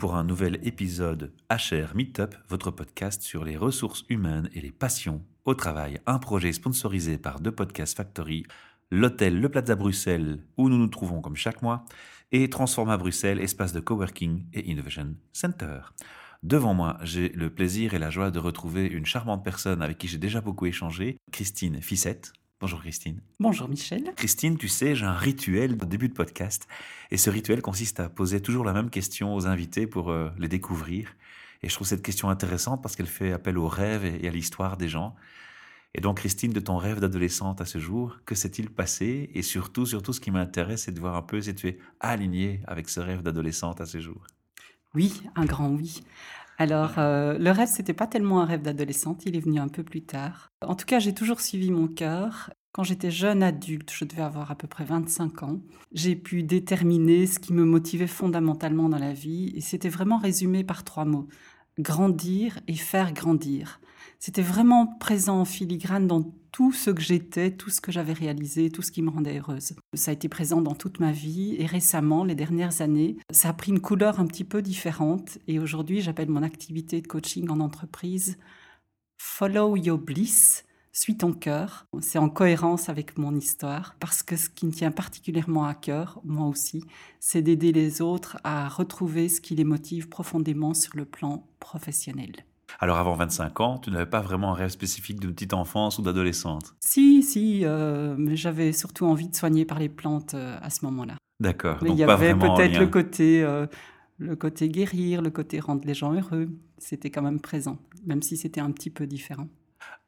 pour un nouvel épisode HR Meetup, votre podcast sur les ressources humaines et les passions au travail. Un projet sponsorisé par deux Podcast Factory, l'hôtel Le Plaza Bruxelles, où nous nous trouvons comme chaque mois, et Transforma Bruxelles, espace de coworking et innovation center. Devant moi, j'ai le plaisir et la joie de retrouver une charmante personne avec qui j'ai déjà beaucoup échangé, Christine Fissette. Bonjour Christine. Bonjour Michel. Christine, tu sais, j'ai un rituel au début de podcast. Et ce rituel consiste à poser toujours la même question aux invités pour euh, les découvrir. Et je trouve cette question intéressante parce qu'elle fait appel aux rêves et à l'histoire des gens. Et donc Christine, de ton rêve d'adolescente à ce jour, que s'est-il passé? Et surtout, surtout, ce qui m'intéresse, c'est de voir un peu si tu es alignée avec ce rêve d'adolescente à ce jour. Oui, un grand oui. Alors, euh, le rêve, c'était pas tellement un rêve d'adolescente, il est venu un peu plus tard. En tout cas, j'ai toujours suivi mon cœur. Quand j'étais jeune adulte, je devais avoir à peu près 25 ans, j'ai pu déterminer ce qui me motivait fondamentalement dans la vie, et c'était vraiment résumé par trois mots grandir et faire grandir. C'était vraiment présent en filigrane dans tout ce que j'étais, tout ce que j'avais réalisé, tout ce qui me rendait heureuse. Ça a été présent dans toute ma vie et récemment, les dernières années, ça a pris une couleur un petit peu différente et aujourd'hui, j'appelle mon activité de coaching en entreprise Follow Your Bliss. Suis ton cœur. C'est en cohérence avec mon histoire parce que ce qui me tient particulièrement à cœur, moi aussi, c'est d'aider les autres à retrouver ce qui les motive profondément sur le plan professionnel. Alors avant 25 ans, tu n'avais pas vraiment un rêve spécifique de petite enfance ou d'adolescente? Si, si, euh, mais j'avais surtout envie de soigner par les plantes euh, à ce moment-là. D'accord. Mais il y avait peut-être le côté, euh, le côté guérir, le côté rendre les gens heureux. C'était quand même présent, même si c'était un petit peu différent.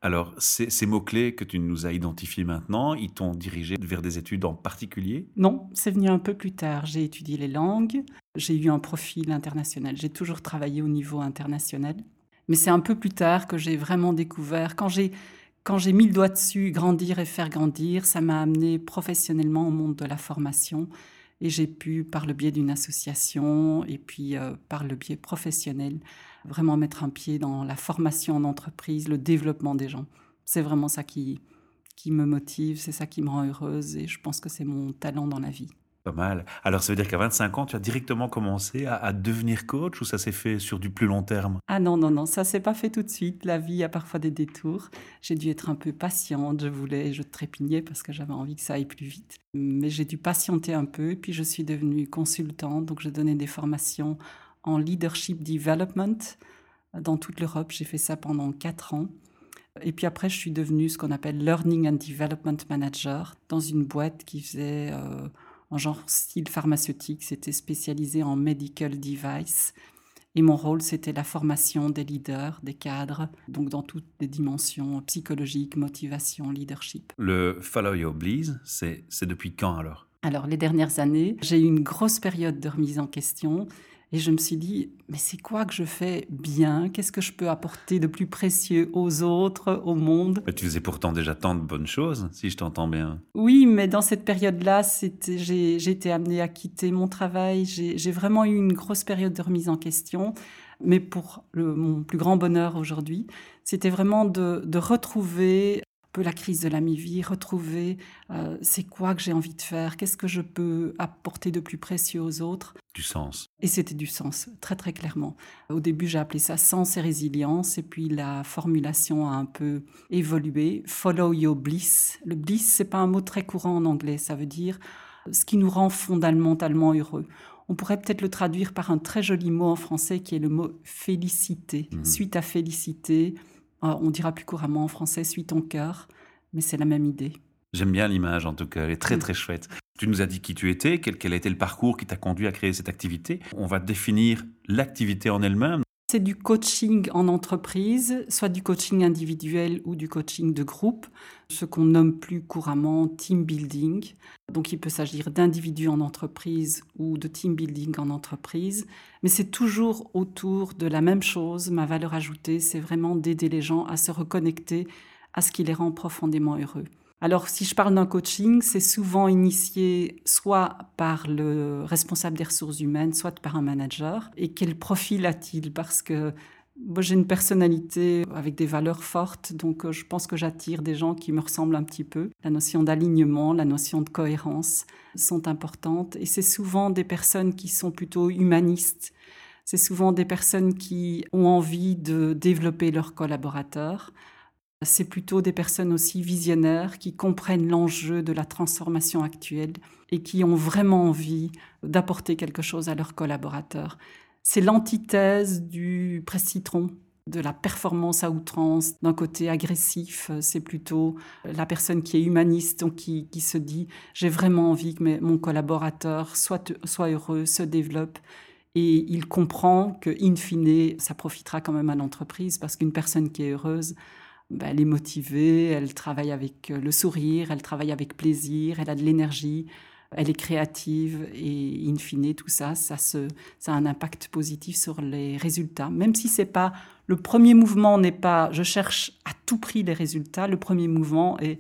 Alors, ces, ces mots-clés que tu nous as identifiés maintenant, ils t'ont dirigé vers des études en particulier? Non, c'est venu un peu plus tard. J'ai étudié les langues, j'ai eu un profil international. J'ai toujours travaillé au niveau international. Mais c'est un peu plus tard que j'ai vraiment découvert, quand j'ai quand j'ai mis le doigt dessus, grandir et faire grandir, ça m'a amené professionnellement au monde de la formation et j'ai pu, par le biais d'une association et puis euh, par le biais professionnel, vraiment mettre un pied dans la formation en entreprise, le développement des gens. C'est vraiment ça qui, qui me motive, c'est ça qui me rend heureuse et je pense que c'est mon talent dans la vie. Pas mal. Alors, ça veut dire qu'à 25 ans, tu as directement commencé à, devenir coach ou ça s'est fait sur du plus long terme? Ah non, non, non, ça s'est pas fait tout de suite. La vie a parfois des détours. J'ai dû être un peu patiente. Je voulais, je trépignais parce que j'avais envie que ça aille plus vite. Mais j'ai dû patienter un peu. Puis je suis devenue consultante. Donc, je donnais des formations en leadership development dans toute l'Europe. J'ai fait ça pendant quatre ans. Et puis après, je suis devenue ce qu'on appelle Learning and Development Manager dans une boîte qui faisait... Euh, en genre style pharmaceutique, c'était spécialisé en medical device. Et mon rôle, c'était la formation des leaders, des cadres, donc dans toutes les dimensions psychologiques, motivation, leadership. Le Follow Your Bliss, c'est depuis quand alors? Alors, les dernières années, j'ai eu une grosse période de remise en question et je me suis dit, mais c'est quoi que je fais bien? Qu'est-ce que je peux apporter de plus précieux aux autres, au monde? Mais Tu faisais pourtant déjà tant de bonnes choses, si je t'entends bien. Oui, mais dans cette période-là, j'ai été amenée à quitter mon travail. J'ai vraiment eu une grosse période de remise en question. Mais pour le, mon plus grand bonheur aujourd'hui, c'était vraiment de, de retrouver peu la crise de la mi-vie, retrouver euh, c'est quoi que j'ai envie de faire, qu'est-ce que je peux apporter de plus précieux aux autres. Du sens. Et c'était du sens, très très clairement. Au début, j'ai appelé ça sens et résilience, et puis la formulation a un peu évolué. Follow your bliss. Le bliss, c'est pas un mot très courant en anglais, ça veut dire ce qui nous rend fondamentalement heureux. On pourrait peut-être le traduire par un très joli mot en français qui est le mot félicité. Mhm. Suite à félicité, on dira plus couramment en français, suis ton cœur, mais c'est la même idée. J'aime bien l'image en tout cas, elle est très très chouette. Tu nous as dit qui tu étais, quel, quel a été le parcours qui t'a conduit à créer cette activité. On va définir l'activité en elle-même c'est du coaching en entreprise, soit du coaching individuel ou du coaching de groupe, ce qu'on nomme plus couramment team building. Donc il peut s'agir d'individus en entreprise ou de team building en entreprise, mais c'est toujours autour de la même chose. Ma valeur ajoutée, c'est vraiment d'aider les gens à se reconnecter à ce qui les rend profondément heureux. Alors, si je parle d'un coaching, c'est souvent initié soit par le responsable des ressources humaines, soit par un manager. Et quel profil a-t-il? Parce que moi, j'ai une personnalité avec des valeurs fortes, donc euh, je pense que j'attire des gens qui me ressemblent un petit peu. La notion d'alignement, la notion de cohérence sont importantes. Et c'est souvent des personnes qui sont plutôt humanistes, C'est souvent des personnes qui ont envie de développer leurs collaborateurs. C'est plutôt des personnes aussi visionnaires qui comprennent l'enjeu de la transformation actuelle et qui ont vraiment envie d'apporter quelque chose à leurs collaborateurs. C'est l'antithèse du presse-citron, de la performance à outrance, d'un côté agressif. C'est plutôt la personne qui est humaniste, qui, se dit j'ai vraiment envie que mon collaborateur soit, soit heureux, se développe. Et il comprend que, in fine, ça profitera quand même à l'entreprise parce qu'une personne qui est heureuse, ben, elle est motivée, elle travaille avec le sourire, elle travaille avec plaisir, elle a de l'énergie, elle est créative et in fine, tout ça, ça, ça a un impact positif sur les résultats. Même si c'est pas le premier mouvement n'est pas je cherche à tout prix les résultats, le premier mouvement est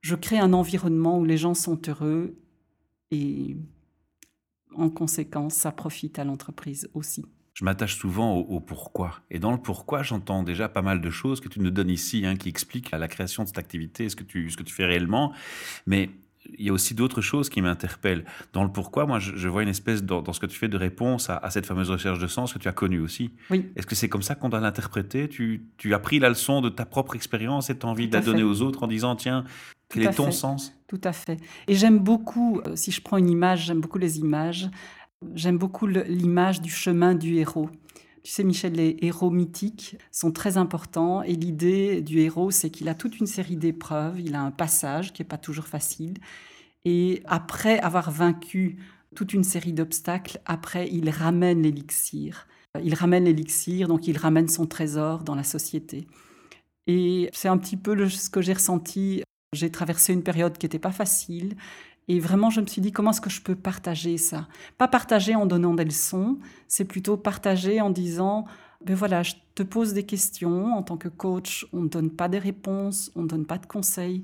je crée un environnement où les gens sont heureux et en conséquence, ça profite à l'entreprise aussi. Je m'attache souvent au, pourquoi. Et dans le pourquoi, j'entends déjà pas mal de choses que tu nous donnes ici, hein, qui expliquent la création de cette activité, ce que tu, ce que tu fais réellement. Mais il y a aussi d'autres choses qui m'interpellent. Dans le pourquoi, moi, je, vois une espèce, dans, ce que tu fais, de réponse à, cette fameuse recherche de sens que tu as connue aussi. Oui. Est-ce que c'est comme ça qu'on doit l'interpréter? Tu, as pris la leçon de ta propre expérience et tu as envie de la donner aux autres en disant, tiens, quel est ton sens? Tout à fait. Et j'aime beaucoup, euh, si je prends une image, j'aime beaucoup les images. J'aime beaucoup l'image du chemin du héros. Tu sais, Michel, les héros mythiques sont très importants et l'idée du héros, c'est qu'il a toute une série d'épreuves, il a un passage qui n'est pas toujours facile. Et après avoir vaincu toute une série d'obstacles, après, il ramène l'élixir. Il ramène l'élixir, donc il ramène son trésor dans la société. Et c'est un petit peu ce que j'ai ressenti. J'ai traversé une période qui n'était pas facile. Et vraiment, je me suis dit, comment est-ce que je peux partager ça? Pas partager en donnant des leçons, c'est plutôt partager en disant, ben voilà, je te pose des questions. En tant que coach, on ne donne pas des réponses, on ne donne pas de conseils,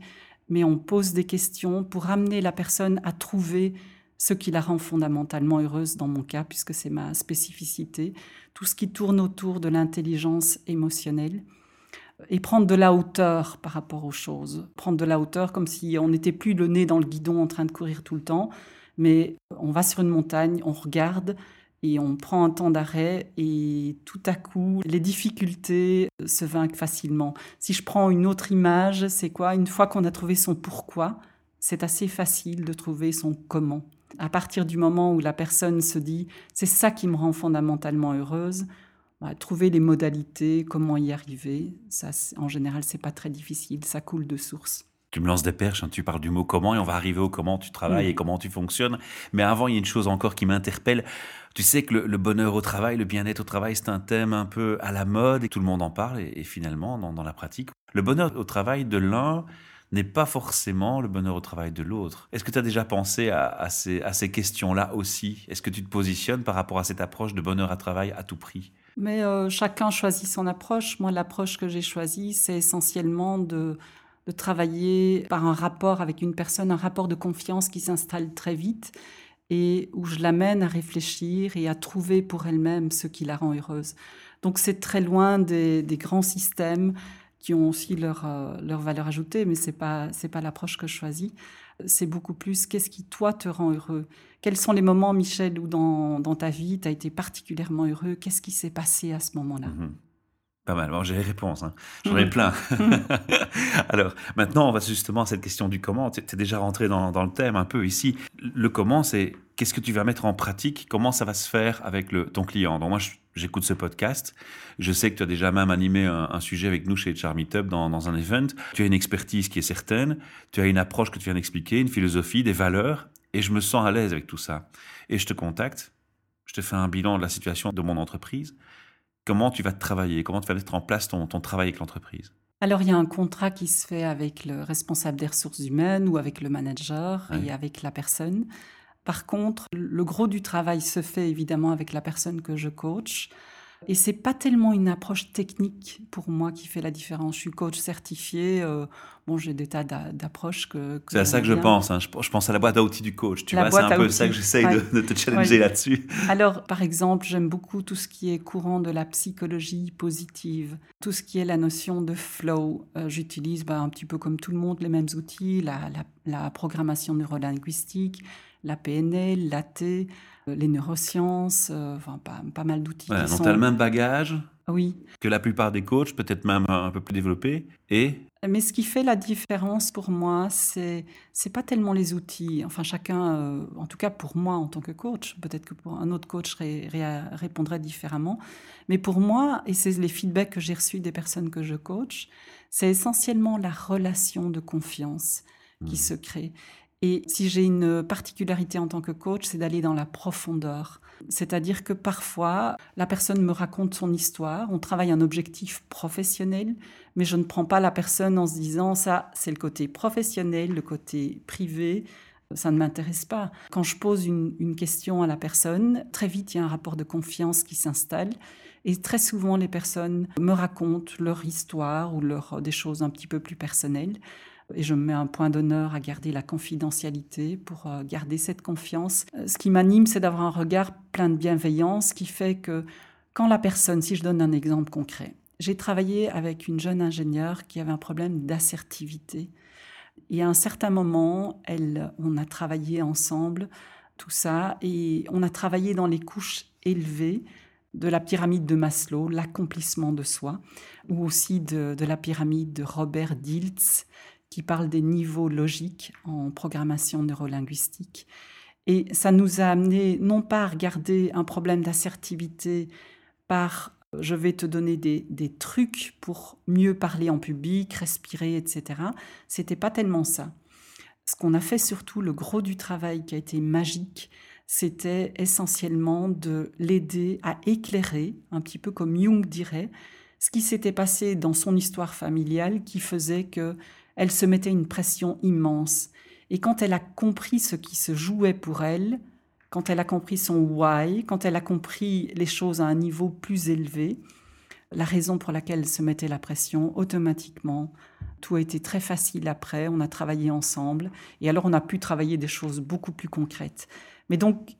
mais on pose des questions pour amener la personne à trouver ce qui la rend fondamentalement heureuse dans mon cas, puisque c'est ma spécificité, tout ce qui tourne autour de l'intelligence émotionnelle et prendre de la hauteur par rapport aux choses. Prendre de la hauteur comme si on n'était plus le nez dans le guidon en train de courir tout le temps, mais on va sur une montagne, on regarde et on prend un temps d'arrêt et tout à coup, les difficultés se vainquent facilement. Si je prends une autre image, c'est quoi? Une fois qu'on a trouvé son pourquoi, c'est assez facile de trouver son comment. À partir du moment où la personne se dit c'est ça qui me rend fondamentalement heureuse, trouver les modalités, comment y arriver, ça, en général, c'est pas très difficile, ça coule de source. Tu me lances des perches, hein, tu parles du mot comment et on va arriver au comment tu travailles et comment tu fonctionnes. Mais avant, il y a une chose encore qui m'interpelle. Tu sais que le, bonheur au travail, le bien-être au travail, c'est un thème un peu à la mode et tout le monde en parle. Et, finalement, dans, la pratique, le bonheur au travail de l'un n'est pas forcément le bonheur au travail de l'autre. Est-ce que tu as déjà pensé à, ces, à ces questions-là aussi? Est-ce que tu te positionnes par rapport à cette approche de bonheur à travail à tout prix? Mais euh, chacun choisit son approche. Moi, l'approche que j'ai choisie, c'est essentiellement de, de travailler par un rapport avec une personne, un rapport de confiance qui s'installe très vite et où je l'amène à réfléchir et à trouver pour elle-même ce qui la rend heureuse. Donc c'est très loin des, des, grands systèmes qui ont aussi leur, euh, leur valeur ajoutée, mais ce n'est pas, pas l'approche que je choisis c'est beaucoup plus qu'est-ce qui, toi, te rend heureux. Quels sont les moments, Michel, où dans, ta vie, tu as été particulièrement heureux? Qu'est-ce qui s'est passé à ce moment-là? Mhm. Pas mal. j'ai les réponses. Hein. J'en ai mhm. plein. Alors, maintenant, on va justement à cette question du comment. Tu es déjà rentré dans, dans, le thème un peu ici. Le comment, c'est qu'est-ce que tu vas mettre en pratique? Comment ça va se faire avec le, ton client? Donc, moi, j'écoute ce podcast. Je sais que tu as déjà même animé un, sujet avec nous chez Charmy dans, dans, un event. Tu as une expertise qui est certaine. Tu as une approche que tu viens d'expliquer, une philosophie, des valeurs. Et je me sens à l'aise avec tout ça. Et je te contacte. Je te fais un bilan de la situation de mon entreprise comment tu vas travailler, comment tu vas mettre en place ton, travail avec l'entreprise? Alors, il y a un contrat qui se fait avec le responsable des ressources humaines ou avec le manager et avec la personne. Par contre, le gros du travail se fait évidemment avec la personne que je coach. Et c'est pas tellement une approche technique pour moi qui fait la différence. Je suis coach certifié. Euh, bon, j'ai des tas d'approches que. c'est à ça que je pense. Hein. Je, pense à la boîte à outils du coach. Tu vois, c'est un peu ça que j'essaye de, te challenger là-dessus. Alors, par exemple, j'aime beaucoup tout ce qui est courant de la psychologie positive, tout ce qui est la notion de flow. Euh, j'utilise bah, un petit peu comme tout le monde les mêmes outils, la, la, la programmation neurolinguistique, la PNL, l'AT. Les neurosciences, enfin pas, pas mal d'outils. Voilà, tu as le même bagage oui. que la plupart des coachs, peut-être même un peu plus développés, et mais ce qui fait la différence pour moi, c'est c'est pas tellement les outils. Enfin, chacun, euh, en tout cas pour moi en tant que coach, peut-être que pour un autre coach répondrait différemment. Mais pour moi, et c'est les feedbacks que j'ai reçus des personnes que je coach, c'est essentiellement la relation de confiance qui mmh. se crée. Et si j'ai une particularité en tant que coach, c'est d'aller dans la profondeur. C'est-à-dire que parfois, la personne me raconte son histoire, on travaille un objectif professionnel, mais je ne prends pas la personne en se disant ça, c'est le côté professionnel, le côté privé, ça ne m'intéresse pas. Quand je pose une, question à la personne, très vite, il y a un rapport de confiance qui s'installe. Et très souvent, les personnes me racontent leur histoire ou leur, des choses un petit peu plus personnelles et je me mets un point d'honneur à garder la confidentialité pour euh, garder cette confiance. Euh, ce qui m'anime, c'est d'avoir un regard plein de bienveillance qui fait que quand la personne, si je donne un exemple concret, j'ai travaillé avec une jeune ingénieure qui avait un problème d'assertivité. Et à un certain moment, elle, on a travaillé ensemble tout ça et on a travaillé dans les couches élevées de la pyramide de Maslow, l'accomplissement de soi, ou aussi de, de la pyramide de Robert Diltz, qui parle des niveaux logiques en programmation neurolinguistique. Et ça nous a amené non pas à regarder un problème d'assertivité par je vais te donner des, des, trucs pour mieux parler en public, respirer, etc. C'était pas tellement ça. Ce qu'on a fait surtout, le gros du travail qui a été magique, c'était essentiellement de l'aider à éclairer, un petit peu comme Jung dirait, ce qui s'était passé dans son histoire familiale qui faisait que elle se mettait une pression immense. Et quand elle a compris ce qui se jouait pour elle, quand elle a compris son why, quand elle a compris les choses à un niveau plus élevé, la raison pour laquelle elle se mettait la pression, automatiquement, tout a été très facile après, on a travaillé ensemble, et alors on a pu travailler des choses beaucoup plus concrètes. Mais donc,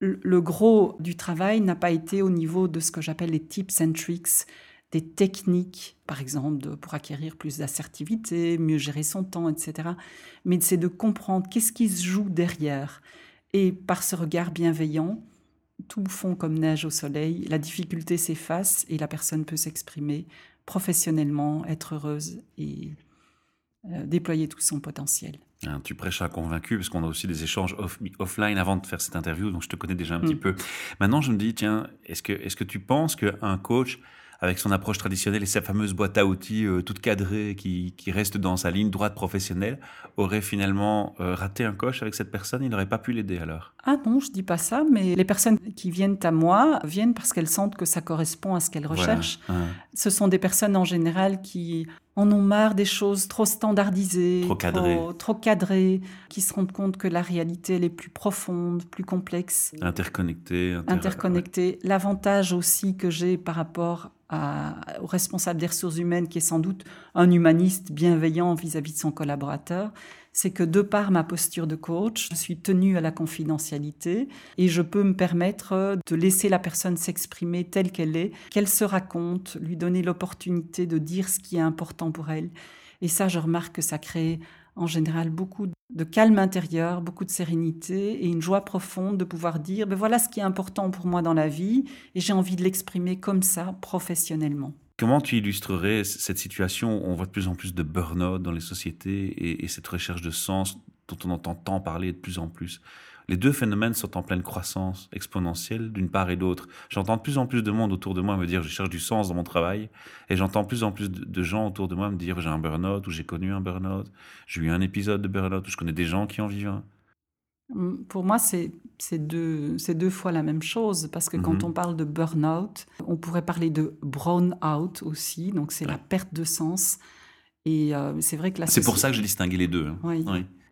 le gros du travail n'a pas été au niveau de ce que j'appelle les tips and tricks, des techniques, par exemple, pour acquérir plus d'assertivité, mieux gérer son temps, etc. Mais c'est de comprendre qu'est-ce qui se joue derrière. Et par ce regard bienveillant, tout fond comme neige au soleil, la difficulté s'efface et la personne peut s'exprimer professionnellement, être heureuse et euh, déployer tout son potentiel. Hein, tu prêches à convaincu, parce qu'on a aussi des échanges offline avant de faire cette interview, donc je te connais déjà un petit mm. peu. Maintenant, je me dis, tiens, est-ce que, est-ce que tu penses qu'un coach avec son approche traditionnelle et sa fameuse boîte à outils euh, toute cadrée qui, qui, reste dans sa ligne droite professionnelle, aurait finalement euh, raté un coche avec cette personne. Il n'aurait pas pu l'aider alors. Ah non, je dis pas ça, mais les personnes qui viennent à moi viennent parce qu'elles sentent que ça correspond à ce qu'elles recherchent. Ce sont des personnes en général qui en ont marre des choses trop standardisées, trop cadrées. Trop, cadrées, qui se rendent compte que la réalité elle est plus profonde, plus complexe. Interconnectée. Interconnectée. L'avantage aussi que j'ai par rapport au responsable des ressources humaines, qui est sans doute un humaniste bienveillant vis-à-vis de son collaborateur, c'est que de par ma posture de coach, je suis tenue à la confidentialité et je peux me permettre de laisser la personne s'exprimer telle qu'elle est, qu'elle se raconte, lui donner l'opportunité de dire ce qui est important pour elle. Et ça, je remarque que ça crée en général beaucoup de calme intérieur, beaucoup de sérénité et une joie profonde de pouvoir dire, ben voilà ce qui est important pour moi dans la vie et j'ai envie de l'exprimer comme ça professionnellement. Comment tu illustrerais cette situation où on voit de plus en plus de burn-out dans les sociétés et, cette recherche de sens dont on entend tant parler de plus en plus? Les deux phénomènes sont en pleine croissance exponentielle d'une part et d'autre. J'entends de plus en plus de monde autour de moi me dire je cherche du sens dans mon travail et j'entends de plus en plus de, gens autour de moi me dire j'ai un burn-out ou j'ai connu un burn-out, j'ai eu un épisode de burn-out ou je connais des gens qui en vivent un. Pour moi, c'est deux, deux fois la même chose, parce que quand mhm. on parle de burn-out, on pourrait parler de brown-out aussi, donc c'est la perte de sens. Et euh, c'est vrai que la C'est pour ça que j'ai distingué les deux. Hein. Oui.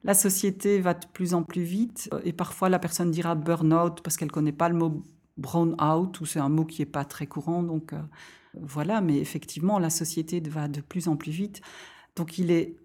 La société va de plus en plus vite, et parfois la personne dira burn-out parce qu'elle ne connaît pas le mot brown-out, ou c'est un mot qui n'est pas très courant, donc euh, voilà, mais effectivement, la société va de plus en plus vite. Donc il est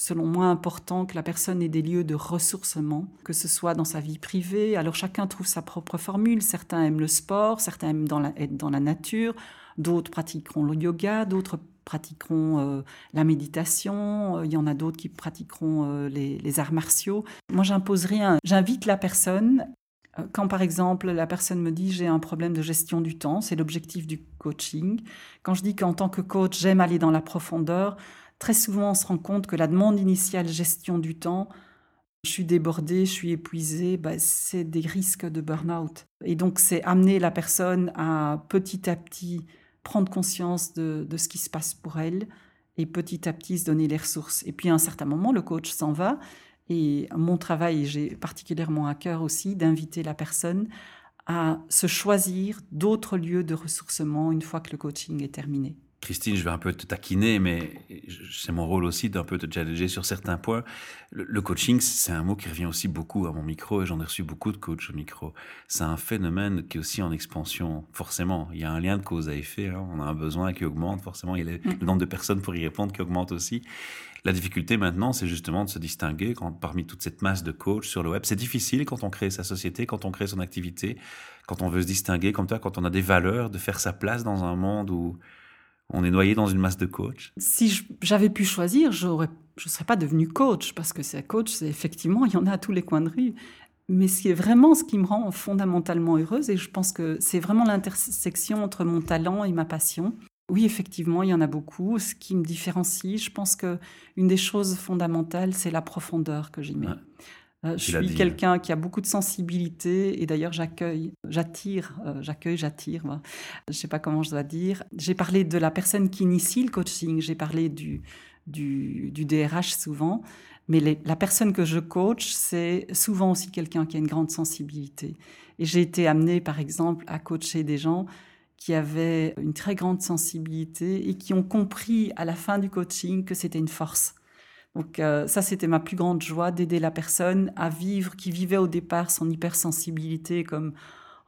selon moi, important que la personne ait des lieux de ressourcement, que ce soit dans sa vie privée. Alors chacun trouve sa propre formule. Certains aiment le sport, certains aiment être dans la nature, d'autres pratiqueront le yoga, d'autres pratiqueront euh, la méditation, euh, il y en a d'autres qui pratiqueront euh, les, les, arts martiaux. Moi, j'impose rien. J'invite la personne Quand par exemple la personne me dit j'ai un problème de gestion du temps, c'est l'objectif du coaching. Quand je dis qu'en tant que coach j'aime aller dans la profondeur, très souvent on se rend compte que la demande initiale gestion du temps, je suis débordée, je suis épuisée, bah, c'est des risques de burn-out. Et donc c'est amener la personne à petit à petit prendre conscience de, ce qui se passe pour elle et petit à petit se donner les ressources. Et puis à un certain moment, le coach s'en va et mon travail, j'ai particulièrement à cœur aussi d'inviter la personne à se choisir d'autres lieux de ressourcement une fois que le coaching est terminé. Christine, je vais un peu te taquiner, mais c'est mon rôle aussi d'un peu te challenger sur certains points. Le, coaching, c'est un mot qui revient aussi beaucoup à mon micro et j'en ai reçu beaucoup de coachs au micro. C'est un phénomène qui est aussi en expansion, forcément. Il y a un lien de cause à effet. Hein. On a un besoin qui augmente, forcément. Il y a le nombre de personnes pour y répondre qui augmente aussi. La difficulté maintenant, c'est justement de se distinguer parmi toute cette masse de coachs sur le web. C'est difficile quand on crée sa société, quand on crée son activité, quand on veut se distinguer comme toi, quand on a des valeurs, de faire sa place dans un monde où on est noyé dans une masse de coachs. Si j'avais pu choisir, je ne serais pas devenu coach, parce que c'est coach, c'est effectivement, il y en a à tous les coins de rue. Mais c'est vraiment ce qui me rend fondamentalement heureuse, et je pense que c'est vraiment l'intersection entre mon talent et ma passion. Oui, effectivement, il y en a beaucoup. Ce qui me différencie, je pense que une des choses fondamentales, c'est la profondeur que j'y mets. Ouais. Euh, je suis quelqu'un qui a beaucoup de sensibilité et d'ailleurs j'accueille, j'attire, euh, j'accueille, j'attire. Je ne sais pas comment je dois dire. J'ai parlé de la personne qui initie le coaching, j'ai parlé du, du, du, DRH souvent, mais les, la personne que je coach, c'est souvent aussi quelqu'un qui a une grande sensibilité. Et j'ai été amenée, par exemple, à coacher des gens qui avaient une très grande sensibilité et qui ont compris à la fin du coaching que c'était une force. Donc euh, ça, c'était ma plus grande joie d'aider la personne à vivre, qui vivait au départ son hypersensibilité comme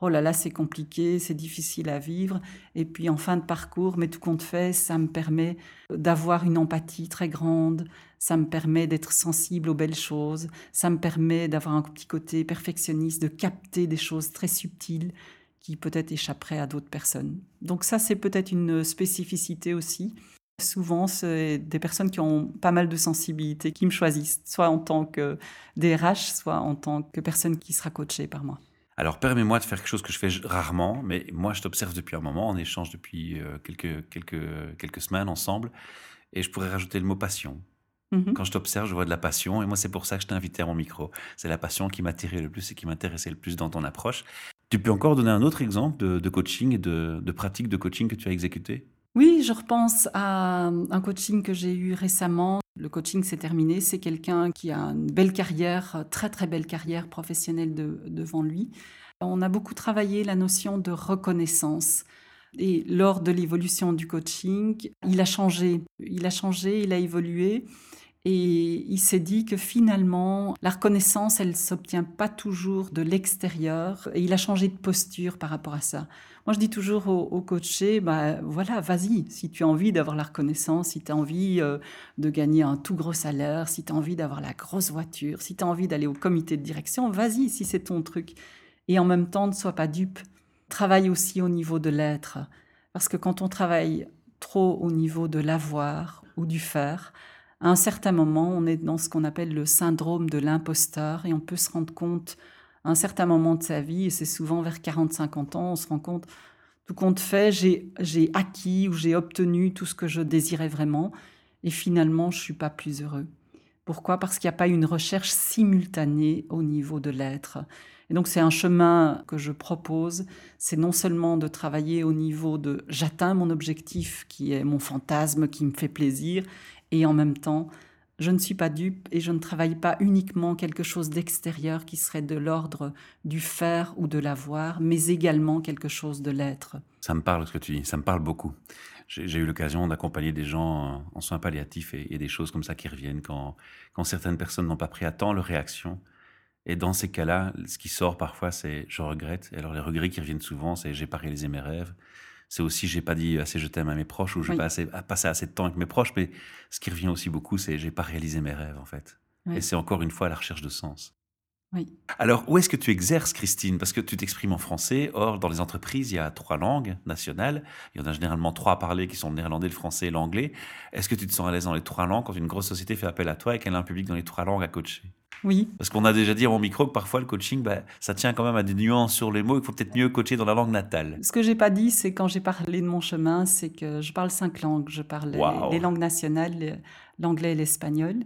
oh là là, c'est compliqué, c'est difficile à vivre. Et puis en fin de parcours, mais tout compte fait, ça me permet d'avoir une empathie très grande, ça me permet d'être sensible aux belles choses, ça me permet d'avoir un petit côté perfectionniste, de capter des choses très subtiles qui peut-être échapperaient à d'autres personnes. Donc ça, c'est peut-être une spécificité aussi. Souvent, c'est des personnes qui ont pas mal de sensibilité qui me choisissent, soit en tant que DRH, soit en tant que personne qui sera coachée par moi. Alors, permets-moi de faire quelque chose que je fais rarement, mais moi, je t'observe depuis un moment, on échange depuis euh, quelques, quelques, quelques semaines ensemble, et je pourrais rajouter le mot passion. Mmh. Quand je t'observe, je vois de la passion, et moi, c'est pour ça que je t'ai invité à mon micro. C'est la passion qui m'attirait le plus et qui m'intéressait le plus dans ton approche. Tu peux encore donner un autre exemple de, de coaching et de, de pratique de coaching que tu as exécuté? Oui, je repense à un coaching que j'ai eu récemment. Le coaching s'est terminé. C'est quelqu'un qui a une belle carrière, très très belle carrière professionnelle de, devant lui. On a beaucoup travaillé la notion de reconnaissance. Et lors de l'évolution du coaching, il a changé. Il a changé, il a évolué. Et il s'est dit que finalement, la reconnaissance, elle ne s'obtient pas toujours de l'extérieur. Et il a changé de posture par rapport à ça. Moi, je dis toujours aux, aux coachés, bah, voilà, vas-y. Si tu as envie d'avoir la reconnaissance, si tu as envie euh, de gagner un tout gros salaire, si tu as envie d'avoir la grosse voiture, si tu as envie d'aller au comité de direction, vas-y, si c'est ton truc. Et en même temps, ne sois pas dupe. Travaille aussi au niveau de l'être. Parce que quand on travaille trop au niveau de l'avoir ou du faire, à un certain moment, on est dans ce qu'on appelle le syndrome de l'imposteur et on peut se rendre compte un certain moment de sa vie, et c'est souvent vers 40-50 ans, on se rend compte, tout compte fait, j'ai acquis ou j'ai obtenu tout ce que je désirais vraiment et finalement, je ne suis pas plus heureux. Pourquoi? Parce qu'il n'y a pas une recherche simultanée au niveau de l'être. Et donc c'est un chemin que je propose, c'est non seulement de travailler au niveau de j'atteins mon objectif qui est mon fantasme qui me fait plaisir, et en même temps, je ne suis pas dupe et je ne travaille pas uniquement quelque chose d'extérieur qui serait de l'ordre du faire ou de l'avoir, mais également quelque chose de l'être. Ça me parle ce que tu dis, ça me parle beaucoup. J'ai eu l'occasion d'accompagner des gens en soins palliatifs et, des choses comme ça qui reviennent quand, quand certaines personnes n'ont pas pris à temps leur réaction. Et dans ces cas-là, ce qui sort parfois, c'est je regrette. Et alors les regrets qui reviennent souvent, c'est j'ai pas réalisé mes rêves c'est aussi j'ai pas dit assez je t'aime à mes proches ou je oui. pas assez, passé assez de temps avec mes proches. Mais ce qui revient aussi beaucoup, c'est j'ai pas réalisé mes rêves en fait. Oui. Et c'est encore une fois la recherche de sens. Oui. Alors, où est-ce que tu exerces, Christine? Parce que tu t'exprimes en français. Or, dans les entreprises, il y a trois langues nationales. Il y en a généralement trois à parler qui sont le néerlandais, le français et l'anglais. Est-ce que tu te sens à l'aise dans les trois langues quand une grosse société fait appel à toi et qu'elle a un public dans les trois langues à coacher? Oui. Parce qu'on a déjà dit à mon micro que parfois le coaching, bah, ça tient quand même à des nuances sur les mots. Il faut peut-être mieux coacher dans la langue natale. Ce que j'ai pas dit, c'est quand j'ai parlé de mon chemin, c'est que je parle cinq langues. Je parle Wow. les, les langues nationales, l'anglais et l'espagnol.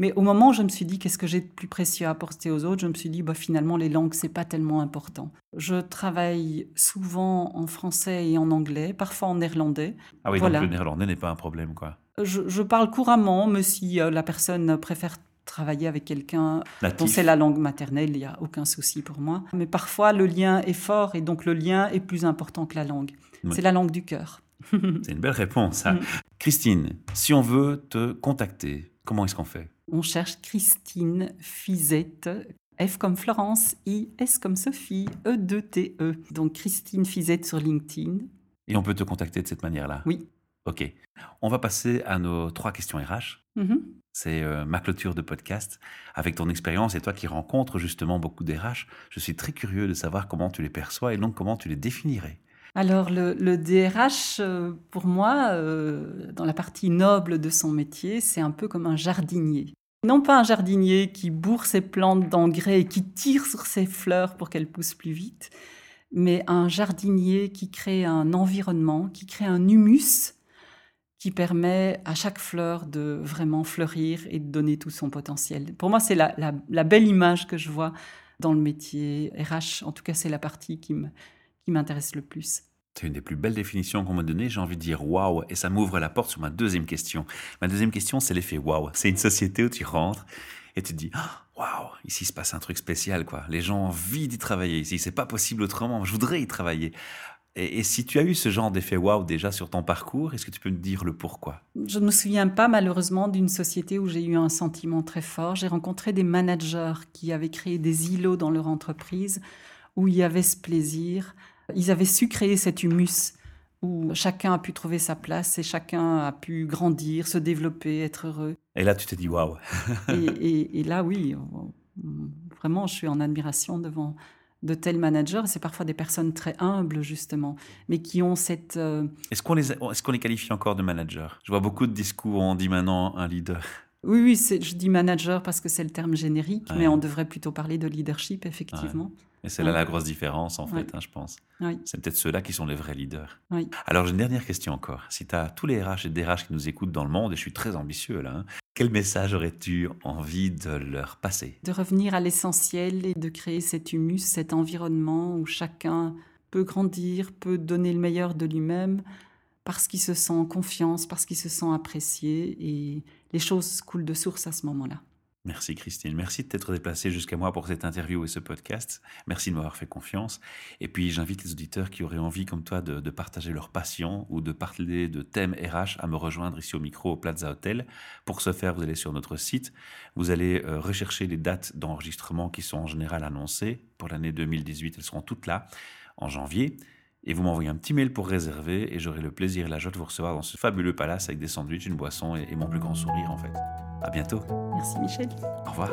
Mais au moment où je me suis dit qu'est-ce que j'ai de plus précieux à apporter aux autres, je me suis dit bah, finalement les langues c'est pas tellement important. Je travaille souvent en français et en anglais, parfois en néerlandais. Ah oui, Voilà. donc le néerlandais n'est pas un problème, quoi. Je, je parle couramment, mais si euh, la personne préfère travailler avec quelqu'un dont c'est la langue maternelle, il n'y a aucun souci pour moi. Mais parfois le lien est fort et donc le lien est plus important que la langue. Oui. C'est la langue du cœur. C'est une belle réponse. Mm. Christine, si on veut te contacter, comment est-ce qu'on fait? On cherche Christine Fizette. F comme Florence, I, S comme Sophie, E, 2, T, E. Donc Christine Fizette sur LinkedIn. Et on peut te contacter de cette manière-là? Oui. Ok. On va passer à nos trois questions RH. Mhm. C'est euh, ma clôture de podcast. Avec ton expérience et toi qui rencontres justement beaucoup d'RH, je suis très curieux de savoir comment tu les perçois et donc comment tu les définirais. Alors le, le DRH, euh, pour moi, euh, dans la partie noble de son métier, c'est un peu comme un jardinier. Non pas un jardinier qui bourre ses plantes d'engrais et qui tire sur ses fleurs pour qu'elles poussent plus vite, mais un jardinier qui crée un environnement, qui crée un humus qui permet à chaque fleur de vraiment fleurir et de donner tout son potentiel. Pour moi, c'est la, belle image que je vois dans le métier RH. En tout cas, c'est la partie qui m'intéresse le plus. C'est une des plus belles définitions qu'on m'a données. J'ai envie de dire waouh, et ça m'ouvre la porte sur ma deuxième question. Ma deuxième question, c'est l'effet waouh. C'est une société où tu rentres et tu te dis Ah, waouh, ici il se passe un truc spécial. Les gens ont envie d'y travailler ici. C'est pas possible autrement. Je voudrais y travailler. Et, et si tu as eu ce genre d'effet waouh déjà sur ton parcours, est-ce que tu peux me dire le pourquoi? Je ne me souviens pas malheureusement d'une société où j'ai eu un sentiment très fort. J'ai rencontré des managers qui avaient créé des îlots dans leur entreprise où il y avait ce plaisir. Ils avaient su créer cet humus où chacun a pu trouver sa place et chacun a pu grandir, se développer, être heureux. Et là, tu t'es dit waouh. Et, et- et là, oui, vraiment, je suis en admiration devant de tels managers. C'est parfois des personnes très humbles, justement, mais qui ont cette... euh, Est-ce qu'on les, qu'on les qualifie encore de managers? Je vois beaucoup de discours où on dit maintenant un leader. Oui, oui, je dis manager parce que c'est le terme générique, Ouais. mais on devrait plutôt parler de leadership, effectivement. Et c'est là Ouais. la grosse différence, en fait, hein, je pense. C'est peut-être ceux-là qui sont les vrais leaders. Alors, j'ai une dernière question encore. Si tu as tous les RH et DRH qui nous écoutent dans le monde, et je suis très ambitieux là, hein, quel message aurais-tu envie de leur passer? De revenir à l'essentiel et de créer cet humus, cet environnement où chacun peut grandir, peut donner le meilleur de lui-même parce qu'il se sent en confiance, parce qu'il se sent apprécié et les choses coulent de source à ce moment-là. Merci Christine, merci de t'être déplacée jusqu'à moi pour cette interview et ce podcast. Merci de m'avoir fait confiance. Et puis j'invite les auditeurs qui auraient envie, comme toi, de, de partager leur passion ou de parler de thèmes RH à me rejoindre ici au micro au Plaza Hotel. Pour ce faire, vous allez sur notre site, vous allez euh, rechercher les dates d'enregistrement qui sont en général annoncées. Pour l'année 2018, elles seront toutes là, en janvier. Et vous m'envoyez un petit mail pour réserver et j'aurai le plaisir et la joie de vous recevoir dans ce fabuleux palace avec des sandwichs, une boisson et, et mon plus grand sourire en fait. À bientôt. Merci Michel. Au revoir.